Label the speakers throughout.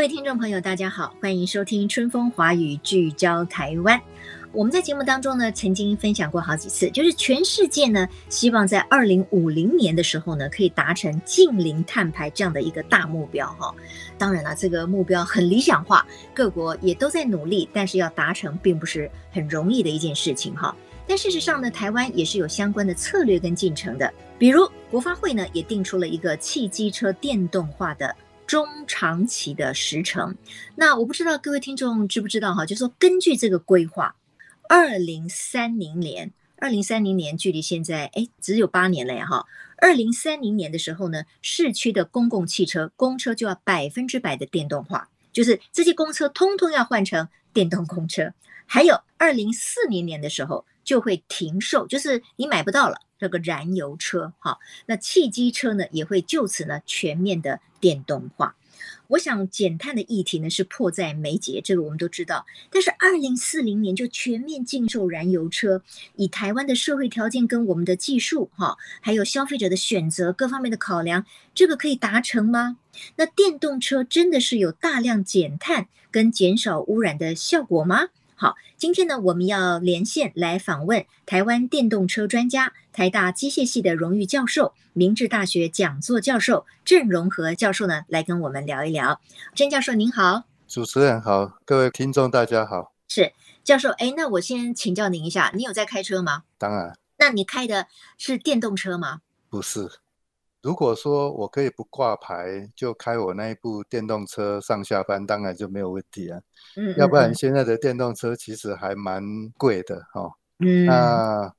Speaker 1: 各位听众朋友，大家好，欢迎收听《春风华语》，聚焦台湾。我们在节目当中呢，曾经分享过好几次，就是全世界呢，希望在二零五零年的时候呢，可以达成近零碳排这样的一个大目标哈。当然了，这个目标很理想化，各国也都在努力，但是要达成并不是很容易的一件事情哈。但事实上呢，台湾也是有相关的策略跟进程的，比如国发会呢也定出了一个汽机车电动化的中长期的时程。那我不知道各位听众知不知道哈，就是说根据这个规划。二零三零年，二零三零年距离现在哎只有八年了呀哈。二零三零年的时候呢，市区的公共汽车公车就要百分之百的电动化，就是这些公车通通要换成电动公车。还有二零四零年的时候就会停售，就是你买不到了这个燃油车哈。那汽机车呢也会就此呢全面的电动化。我想减碳的议题呢是迫在眉睫，这个我们都知道。但是二零四零年就全面禁售燃油车，以台湾的社会条件跟我们的技术哈，还有消费者的选择各方面的考量，这个可以达成吗？那电动车真的是有大量减碳跟减少污染的效果吗？好，今天呢，我们要连线来访问台湾电动车专家、台大机械系的荣誉教授、明治大学讲座教授郑荣和教授呢，来跟我们聊一聊。郑教授您好，
Speaker 2: 主持人好，各位听众大家好。
Speaker 1: 是教授，哎，那我先请教您一下，你有在开车吗？
Speaker 2: 当然。
Speaker 1: 那你开的是电动车吗？
Speaker 2: 不是。如果说我可以不挂牌就开我那一部电动车上下班，当然就没有问题啊。嗯，要不然现在的电动车其实还蛮贵的哈。嗯，那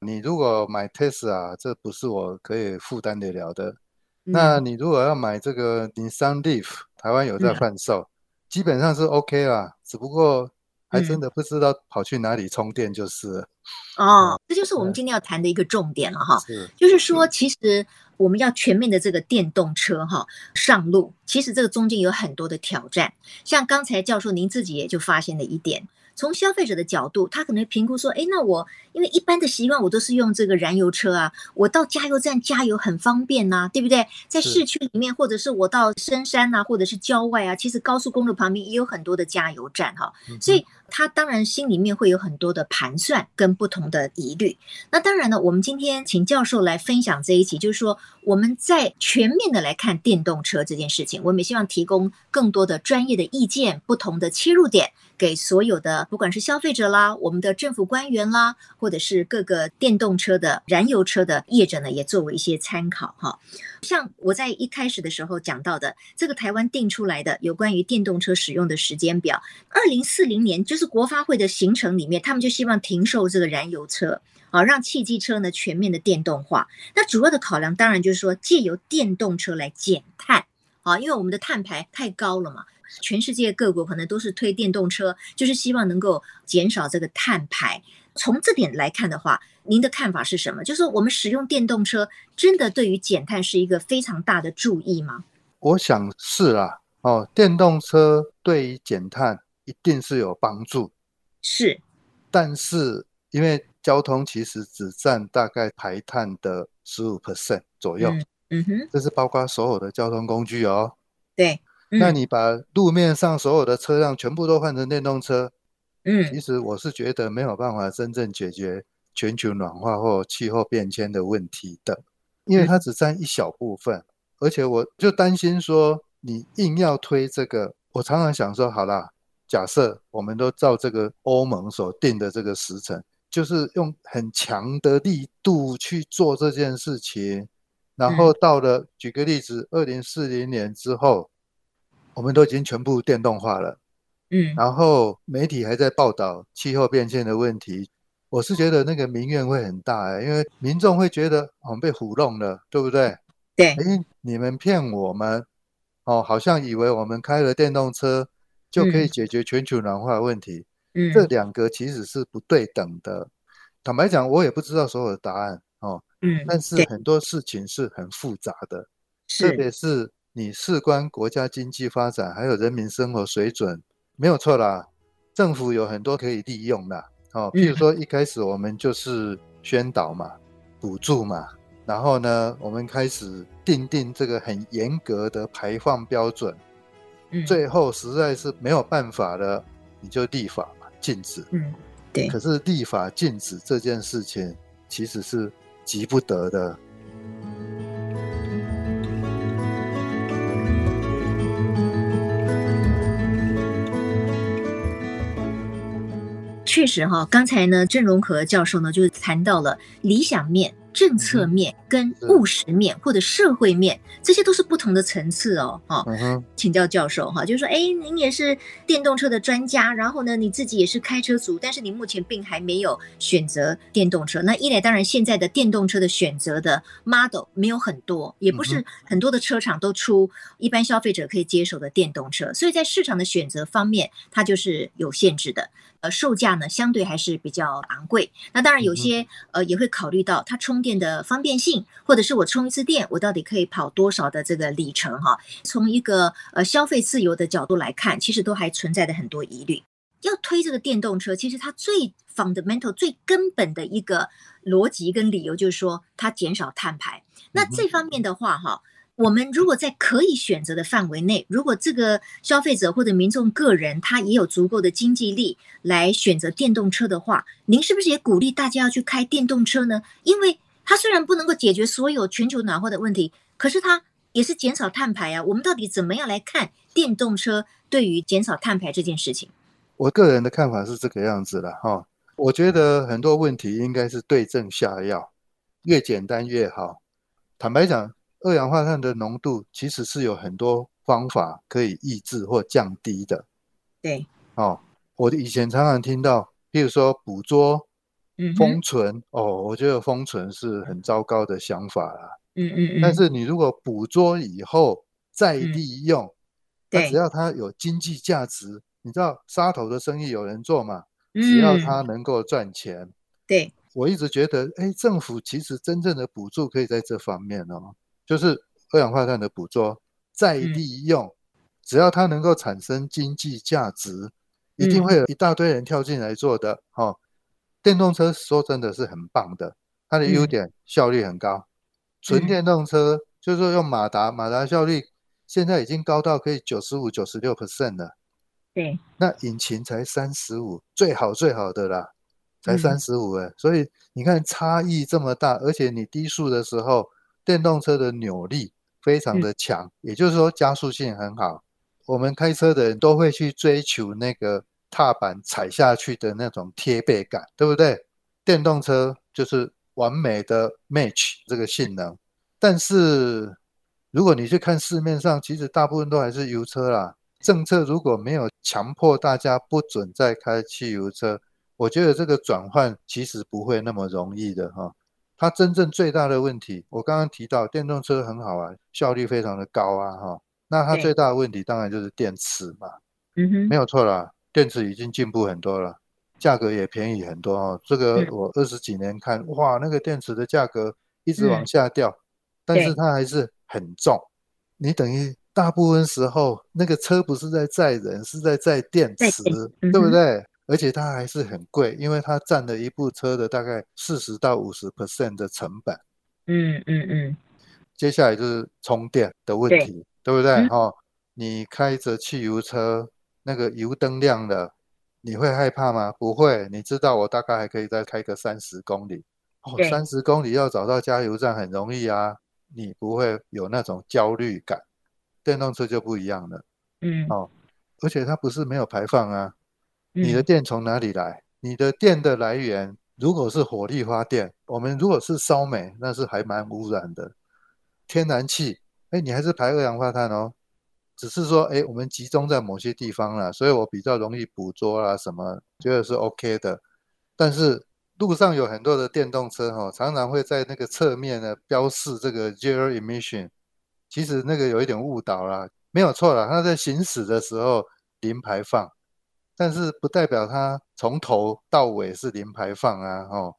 Speaker 2: 你如果买 Tesla，这不是我可以负担得了的。那你如果要买这个 Nissan Leaf，台湾有在贩售，基本上是 OK 啦。只不过还真的不知道跑去哪里充电就是了。
Speaker 1: 哦，这就是我们今天要谈的一个重点了哈。是，就是说其实。我们要全面的这个电动车哈上路，其实这个中间有很多的挑战。像刚才教授您自己也就发现了一点，从消费者的角度，他可能评估说，哎，那我因为一般的习惯，我都是用这个燃油车啊，我到加油站加油很方便呐、啊，对不对？在市区里面，或者是我到深山啊，或者是郊外啊，其实高速公路旁边也有很多的加油站哈，所以。他当然心里面会有很多的盘算跟不同的疑虑。那当然呢，我们今天请教授来分享这一集，就是说我们在全面的来看电动车这件事情，我们也希望提供更多的专业的意见、不同的切入点，给所有的不管是消费者啦、我们的政府官员啦，或者是各个电动车的燃油车的业者呢，也作为一些参考哈。像我在一开始的时候讲到的，这个台湾定出来的有关于电动车使用的时间表，二零四零年就是国发会的行程里面，他们就希望停售这个燃油车，啊，让汽机车呢全面的电动化。那主要的考量当然就是说，借由电动车来减碳，啊，因为我们的碳排太高了嘛，全世界各国可能都是推电动车，就是希望能够减少这个碳排。从这点来看的话，您的看法是什么？就是说我们使用电动车，真的对于减碳是一个非常大的注意吗？
Speaker 2: 我想是啊。哦，电动车对于减碳一定是有帮助。
Speaker 1: 是，
Speaker 2: 但是因为交通其实只占大概排碳的十五 percent 左右。嗯，嗯哼，这是包括所有的交通工具哦。
Speaker 1: 对。嗯，
Speaker 2: 那你把路面上所有的车辆全部都换成电动车？嗯，其实我是觉得没有办法真正解决全球暖化或气候变迁的问题的，因为它只占一小部分，而且我就担心说，你硬要推这个，我常常想说，好啦，假设我们都照这个欧盟所定的这个时程，就是用很强的力度去做这件事情，然后到了举个例子，二零四零年之后，我们都已经全部电动化了。嗯，然后媒体还在报道气候变迁的问题，我是觉得那个民怨会很大哎，因为民众会觉得我们被糊弄了，对不对？
Speaker 1: 对，
Speaker 2: 哎，你们骗我们，哦，好像以为我们开了电动车就可以解决全球暖化的问题。嗯，这两个其实是不对等的。坦白讲，我也不知道所有的答案哦。嗯，但是很多事情是很复杂的，特别是你事关国家经济发展，还有人民生活水准，没有错啦。政府有很多可以利用的哦，譬如说一开始我们就是宣导嘛，补助嘛，然后呢，我们开始定定这个很严格的排放标准，最后实在是没有办法了，你就立法嘛，禁止。嗯，对。可是立法禁止这件事情其实是急不得的。
Speaker 1: 确实哈，刚才呢，郑荣和教授呢，就是谈到了理想面。政策面跟务实面或者社会面，这些都是不同的层次哦。哈，请教教授哈，就是说，哎，您也是电动车的专家，然后呢，你自己也是开车族，但是你目前并还没有选择电动车。那一来，当然现在的电动车的选择的 model 没有很多，也不是很多的车厂都出一般消费者可以接受的电动车，所以在市场的选择方面，它就是有限制的。呃，售价呢相对还是比较昂贵。那当然有些呃也会考虑到它充电的方便性，或者是我充一次电，我到底可以跑多少的这个里程哈？从一个呃消费自由的角度来看，其实都还存在着很多疑虑。要推这个电动车，其实它最 fundamental 最根本的一个逻辑跟理由就是说它减少碳排。那这方面的话哈。我们如果在可以选择的范围内，如果这个消费者或者民众个人他也有足够的经济力来选择电动车的话，您是不是也鼓励大家要去开电动车呢？因为它虽然不能够解决所有全球暖化的问题，可是它也是减少碳排啊。我们到底怎么样来看电动车对于减少碳排这件事情？
Speaker 2: 我个人的看法是这个样子的哈，我觉得很多问题应该是对症下药，越简单越好。坦白讲。二氧化碳的浓度其实是有很多方法可以抑制或降低的。对，哦，我以前常常听到，譬如说捕捉、封存，嗯、哦，我觉得封存是很糟糕的想法啦。嗯嗯嗯。但是你如果捕捉以后再利用，嗯、那只要它有经济价值，你知道沙头的生意有人做嘛？只要它能够赚钱。嗯、对，我一直觉得，哎，政府其实真正的补助可以在这方面哦。就是二氧化碳的捕捉再利用，嗯、只要它能够产生经济价值，一定会有一大堆人跳进来做的。哦，电动车说真的是很棒的，它的优点效率很高。纯、嗯、电动车就是说用马达，马达效率现在已经高到可以九十五、九十六 percent 了。对，那引擎才三十五，最好最好的啦，才三十五哎，所以你看差异这么大，而且你低速的时候。电动车的扭力非常的强，嗯，也就是说加速性很好。我们开车的人都会去追求那个踏板踩下去的那种贴背感，对不对？电动车就是完美的 match 这个性能。但是如果你去看市面上，其实大部分都还是油车啦。政策如果没有强迫大家不准再开汽油车，我觉得这个转换其实不会那么容易的哈。它真正最大的问题，我刚刚提到电动车很好啊，效率非常的高啊，哈。那它最大的问题当然就是电池嘛，嗯哼，没有错啦，电池已经进步很多了，价格也便宜很多哦。这个我二十几年看，哇，那个电池的价格一直往下掉，但是它还是很重。你等于大部分时候那个车不是在载人，是在载电池，对不对？而且它还是很贵，因为它占了一部车的大概四十到五十 percent 的成本。嗯嗯嗯。接下来就是充电的问题，对，对不对？嗯、哦，你开着汽油车，那个油灯亮了，你会害怕吗？不会，你知道我大概还可以再开个三十公里。哦，三十公里要找到加油站很容易啊，你不会有那种焦虑感。电动车就不一样了。嗯。哦，而且它不是没有排放啊。你的电从哪里来？你的电的来源如果是火力发电，我们如果是烧煤，那是还蛮污染的。天然气，哎，你还是排二氧化碳哦。只是说，哎，我们集中在某些地方了，所以我比较容易捕捉啦什么，觉得是 OK 的。但是路上有很多的电动车哈，常常会在那个侧面呢标示这个 zero emission，其实那个有一点误导啦，没有错啦，它在行驶的时候零排放，但是不代表它从头到尾是零排放啊，哦。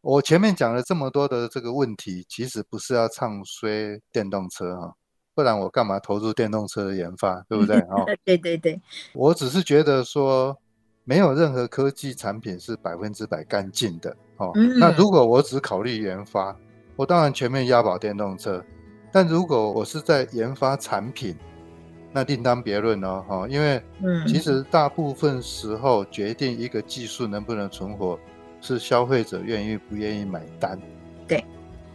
Speaker 2: 我前面讲了这么多的这个问题，其实不是要唱衰电动车哈，不然我干嘛投入电动车的研发，对不对？哦，
Speaker 1: 对对对，
Speaker 2: 我只是觉得说，没有任何科技产品是百分之百干净的哦。那如果我只考虑研发，我当然全面押宝电动车。但如果我是在研发产品，那另当别论哦，哈，因为其实大部分时候决定一个技术能不能存活。是消费者愿意不愿意买单？
Speaker 1: 对，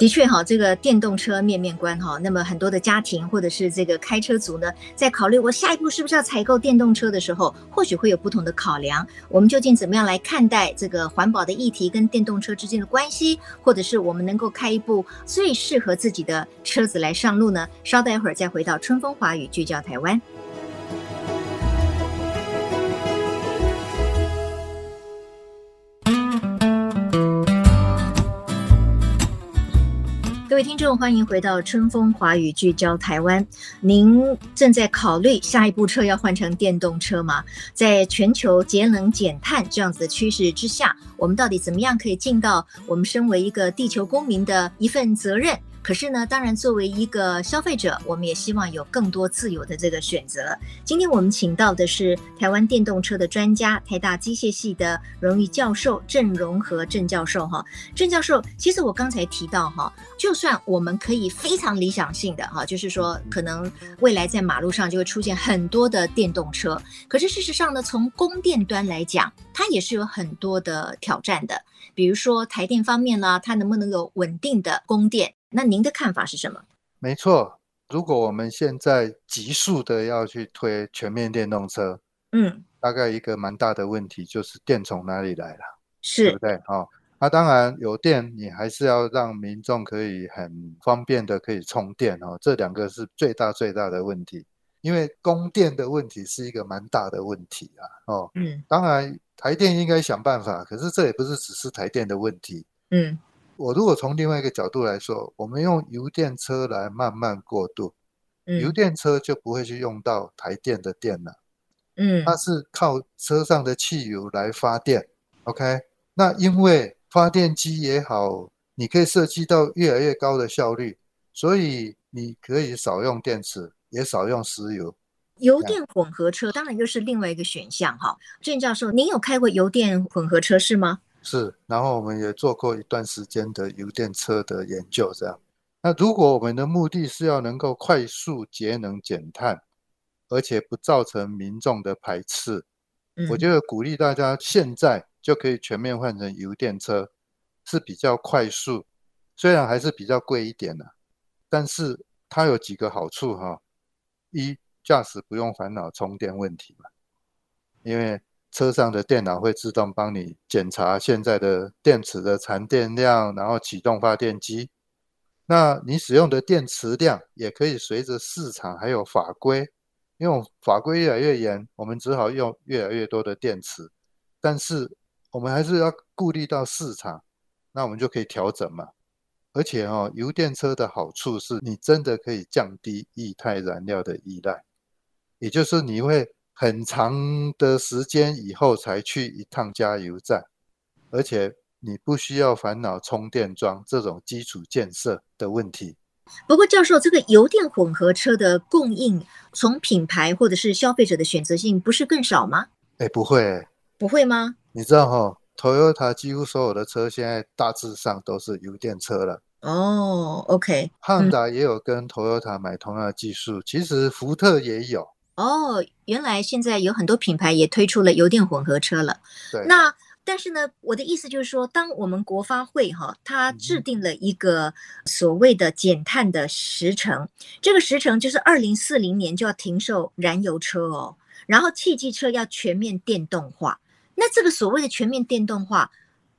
Speaker 1: 的确哈，这个电动车面面观哈，那么很多的家庭或者是这个开车族呢，在考虑我下一步是不是要采购电动车的时候，或许会有不同的考量。我们究竟怎么样来看待这个环保的议题跟电动车之间的关系，或者是我们能够开一部最适合自己的车子来上路呢？稍待一会儿再回到春风华语，聚焦台湾。各位听众，欢迎回到春风华语聚焦台湾。您正在考虑下一部车要换成电动车吗？在全球节能减碳这样子的趋势之下，我们到底怎么样可以尽到我们身为一个地球公民的一份责任？可是呢，当然，作为一个消费者，我们也希望有更多自由的这个选择。今天我们请到的是台湾电动车的专家，台大机械系的荣誉教授郑荣和郑教授。哈，郑教授，其实我刚才提到哈，就算我们可以非常理想性的哈，就是说可能未来在马路上就会出现很多的电动车，可是事实上呢，从供电端来讲，它也是有很多的挑战的。比如说台电方面呢，它能不能有稳定的供电？那您的看法是什么？
Speaker 2: 没错，如果我们现在急速的要去推全面电动车，嗯，大概一个蛮大的问题就是电从哪里来了，
Speaker 1: 是，
Speaker 2: 对不对？哦，那当然有电，你还是要让民众可以很方便的可以充电哦，这两个是最大最大的问题，因为供电的问题是一个蛮大的问题啊，哦，嗯，当然台电应该想办法，可是这也不是只是台电的问题，嗯。我如果从另外一个角度来说，我们用油电车来慢慢过渡，嗯、油电车就不会去用到台电的电了，嗯，它是靠车上的汽油来发电，OK？那因为发电机也好，你可以设计到越来越高的效率，所以你可以少用电池，也少用石油。
Speaker 1: 油电混合车当然又是另外一个选项哈。郑教授，您有开过油电混合车是吗？
Speaker 2: 是，然后我们也做过一段时间的油电车的研究，这样。那如果我们的目的是要能够快速节能减碳，而且不造成民众的排斥，嗯，我觉得鼓励大家现在就可以全面换成油电车，是比较快速，虽然还是比较贵一点的，但是它有几个好处哈。一，驾驶不用烦恼充电问题嘛，因为车上的电脑会自动帮你检查现在的电池的残电量，然后启动发电机。那你使用的电池量也可以随着市场还有法规，因为法规越来越严，我们只好用越来越多的电池。但是我们还是要顾虑到市场，那我们就可以调整嘛。而且哦，油电车的好处是你真的可以降低液态燃料的依赖，也就是你会。很长的时间以后才去一趟加油站，而且你不需要烦恼充电桩这种基础建设的问题。
Speaker 1: 不过，教授，这个油电混合车的供应，从品牌或者是消费者的选择性，不是更少吗？
Speaker 2: 哎，不会，
Speaker 1: 不会吗？
Speaker 2: 你知道哈、哦，Toyota 几乎所有的车现在大致上都是油电车了。
Speaker 1: 哦，OK，
Speaker 2: 汉达也有跟 Toyota 买同样的技术，嗯、其实福特也有。
Speaker 1: 哦，原来现在有很多品牌也推出了油电混合车了。
Speaker 2: 对。
Speaker 1: 那但是呢，我的意思就是说，当我们国发会哈，它制定了一个所谓的减碳的时程，嗯、这个时程就是二零四零年就要停售燃油车哦，然后汽机车要全面电动化。那这个所谓的全面电动化，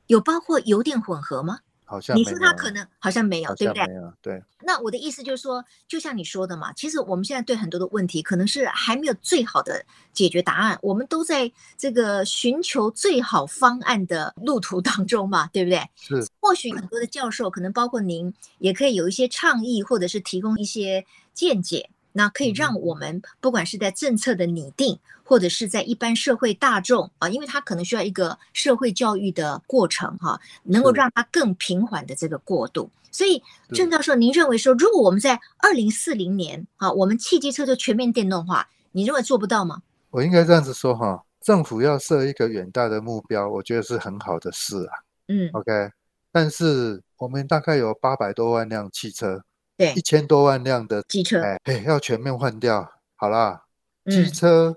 Speaker 1: 有包括油电混合吗？
Speaker 2: 好像你
Speaker 1: 说他可能好像没有，对不对？
Speaker 2: 没有，对。
Speaker 1: 那我的意思就是说，就像你说的嘛，其实我们现在对很多的问题，可能是还没有最好的解决答案，我们都在这个寻求最好方案的路途当中嘛，对不对？
Speaker 2: 是。
Speaker 1: 或许很多的教授，可能包括您，也可以有一些倡议，或者是提供一些见解。那可以让我们不管是在政策的拟定，或者是在一般社会大众啊，因为它可能需要一个社会教育的过程哈，能够让它更平缓的这个过渡。所以郑教授，您认为说，如果我们在二零四零年啊，我们汽机车就全面电动化，你认为做不到吗？
Speaker 2: 我应该这样子说哈，政府要设一个远大的目标，我觉得是很好的事啊。
Speaker 1: 嗯
Speaker 2: ，OK，但是我们大概有八百多万辆汽车。
Speaker 1: 对，
Speaker 2: 一千多万辆的
Speaker 1: 机车，
Speaker 2: 哎，要全面换掉。好啦，机车，嗯，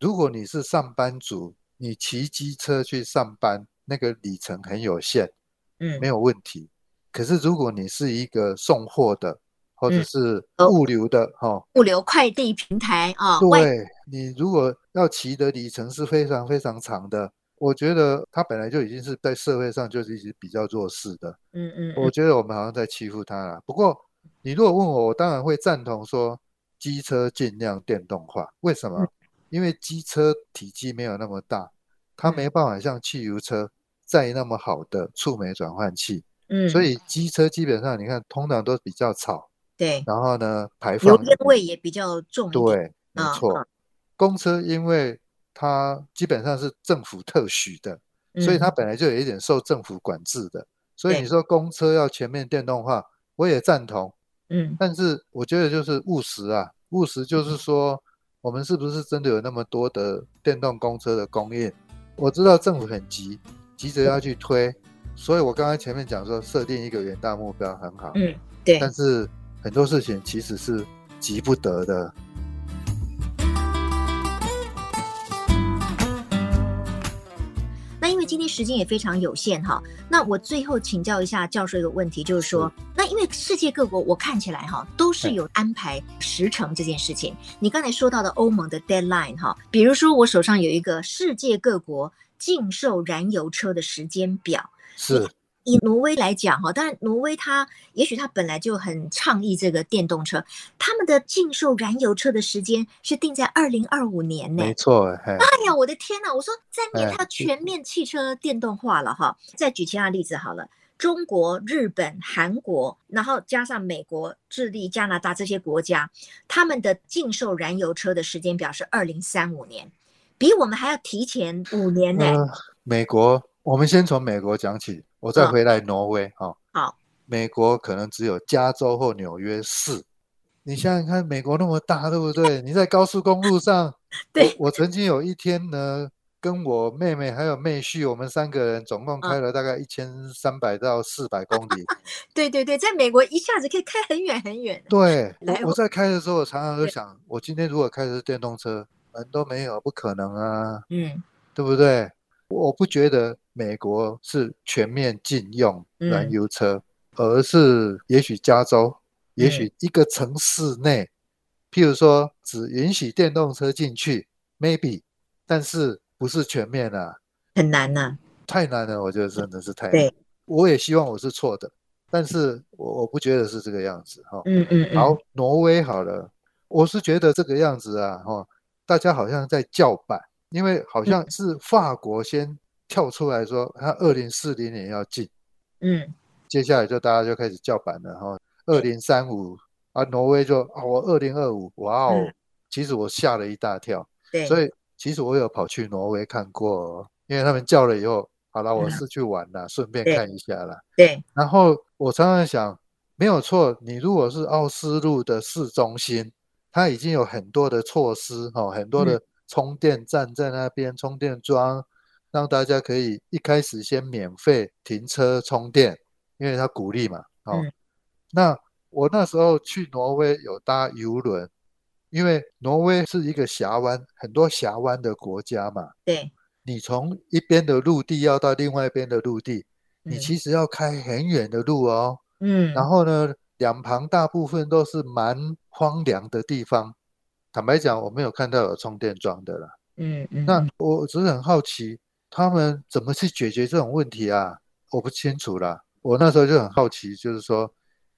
Speaker 2: 如果你是上班族，你骑机车去上班，那个里程很有限，
Speaker 1: 嗯，
Speaker 2: 没有问题。可是如果你是一个送货的，或者是物流的，哈，嗯，
Speaker 1: 物流快递平台啊，
Speaker 2: 对，你如果要骑的里程是非常非常长的。我觉得他本来就已经是在社会上就是一直比较弱势的，
Speaker 1: 嗯嗯，
Speaker 2: 我觉得我们好像在欺负他了。不过。你如果问我，我当然会赞同说机车尽量电动化。为什么？因为机车体积没有那么大，它没办法像汽油车载那么好的触媒转换器。
Speaker 1: 嗯，
Speaker 2: 所以机车基本上你看，通常都比较吵。
Speaker 1: 对。
Speaker 2: 然后呢，排放
Speaker 1: 油烟味也比较重。
Speaker 2: 对，没错。公车因为它基本上是政府特许的，所以它本来就有一点受政府管制的。所以你说公车要全面电动化，我也赞同。
Speaker 1: 嗯，
Speaker 2: 但是我觉得就是务实啊，务实就是说，我们是不是真的有那么多的电动公车的供应？我知道政府很急，急着要去推，所以我刚刚前面讲说设定一个远大目标很好，
Speaker 1: 嗯，对，
Speaker 2: 但是很多事情其实是急不得的。
Speaker 1: 今天时间也非常有限哈，那我最后请教一下教授一个问题，就是说，那因为世界各国我看起来哈都是有安排时程这件事情。你刚才说到的欧盟的 deadline 哈，比如说我手上有一个世界各国禁售燃油车的时间表，
Speaker 2: 是。
Speaker 1: 以挪威来讲哈，当然挪威它也许它本来就很倡议这个电动车，他们的禁售燃油车的时间是定在二零二五年呢。
Speaker 2: 没错，
Speaker 1: 哎呀，我的天呐！我说三年它全面汽车电动化了哈。再举其他例子好了，中国、日本、韩国，然后加上美国、智利、加拿大这些国家，他们的禁售燃油车的时间表是二零三五年，比我们还要提前五年呢。
Speaker 2: 呃，美国，我们先从美国讲起。我再回来挪威哈，
Speaker 1: 好，
Speaker 2: 美国可能只有加州或纽约市。你想想看，美国那么大，对不对？你在高速公路上，
Speaker 1: 对，
Speaker 2: 我，我曾经有一天呢，跟我妹妹还有妹婿，我们三个人总共开了大概一千三百到四百公里。
Speaker 1: 对对对，在美国一下子可以开很远很远。
Speaker 2: 对，我，我在开的时候，我常常都想，我今天如果开的是电动车，门都没有，不可能啊，
Speaker 1: 嗯，
Speaker 2: 对不对？我不觉得。美国是全面禁用燃油车，嗯、而是也许加州，也许一个城市内，嗯、譬如说只允许电动车进去，maybe，但是不是全面啊？
Speaker 1: 很难呐、啊，
Speaker 2: 太难了，我觉得真的是太难。
Speaker 1: 对，
Speaker 2: 我也希望我是错的，但是我我不觉得是这个样子哈。
Speaker 1: 嗯嗯嗯。
Speaker 2: 好，挪威好了，我是觉得这个样子啊，哈，大家好像在叫板，因为好像是法国先。跳出来说，他二零四零年要进，
Speaker 1: 嗯，
Speaker 2: 接下来就大家就开始叫板了哈。二零三五啊，挪威就啊，我二零二五，哇哦，嗯、其实我吓了一大跳。
Speaker 1: 对，
Speaker 2: 所以其实我有跑去挪威看过，因为他们叫了以后，好了，我是去玩了，顺、嗯、便看一下了。
Speaker 1: 对，
Speaker 2: 然后我常常想，没有错，你如果是奥斯陆的市中心，它已经有很多的措施哈，很多的充电站在那边，充电桩。让大家可以一开始先免费停车充电，因为他鼓励嘛。哦，
Speaker 1: 嗯、
Speaker 2: 那我那时候去挪威有搭邮轮，因为挪威是一个峡湾，很多峡湾的国家嘛。
Speaker 1: 对，
Speaker 2: 你从一边的陆地要到另外一边的陆地，
Speaker 1: 嗯、
Speaker 2: 你其实要开很远的路哦。
Speaker 1: 嗯，
Speaker 2: 然后呢，两旁大部分都是蛮荒凉的地方。坦白讲，我没有看到有充电桩的啦。
Speaker 1: 嗯嗯，
Speaker 2: 那我只是很好奇。他们怎么去解决这种问题啊？我不清楚啦。我那时候就很好奇，就是说，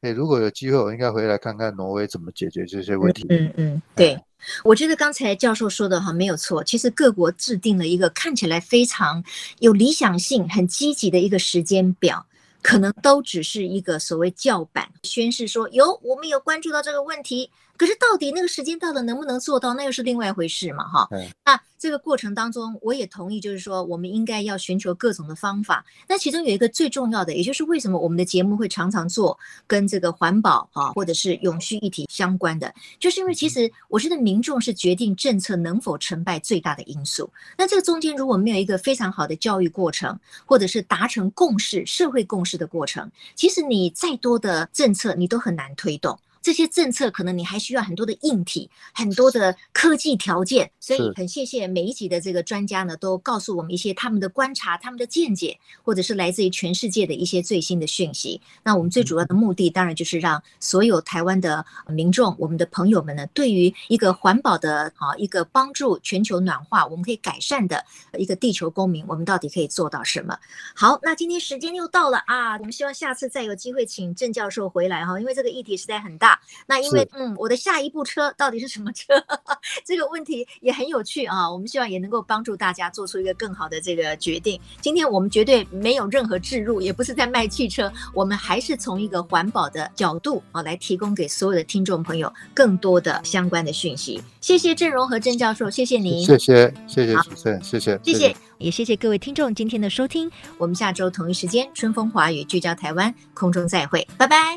Speaker 2: 哎，如果有机会，我应该回来看看挪威怎么解决这些问题。
Speaker 1: 嗯嗯，嗯，对，我觉得刚才教授说的哈没有错。其实各国制定了一个看起来非常有理想性、很积极的一个时间表，可能都只是一个所谓叫板，宣示说有我们有关注到这个问题。可是到底那个时间到了能不能做到，那又是另外一回事嘛，哈。那这个过程当中，我也同意，就是说我们应该要寻求各种的方法。那其中有一个最重要的，也就是为什么我们的节目会常常做跟这个环保啊，或者是永续议题相关的，就是因为其实我觉得民众是决定政策能否成败最大的因素。那这个中间如果没有一个非常好的教育过程，或者是达成共识、社会共识的过程，其实你再多的政策你都很难推动。这些政策可能你还需要很多的硬体，很多的科技条件，所以很谢谢每一集的这个专家呢，都告诉我们一些他们的观察、他们的见解，或者是来自于全世界的一些最新的讯息。那我们最主要的目的，当然就是让所有台湾的民众、我们的朋友们呢，对于一个环保的啊，一个帮助全球暖化，我们可以改善的一个地球公民，我们到底可以做到什么？好，那今天时间又到了啊，我们希望下次再有机会请郑教授回来哈，因为这个议题实在很大。那因为嗯，我的下一部车到底是什么车？这个问题也很有趣啊。我们希望也能够帮助大家做出一个更好的这个决定。今天我们绝对没有任何置入，也不是在卖汽车，我们还是从一个环保的角度啊，来提供给所有的听众朋友更多的相关的讯息。谢谢郑荣和郑教授，谢谢您，
Speaker 2: 谢谢谢谢主持人，谢谢
Speaker 1: 谢谢，也谢谢各位听众今天的收听。我们下周同一时间，春风华语聚焦台湾，空中再会，拜拜。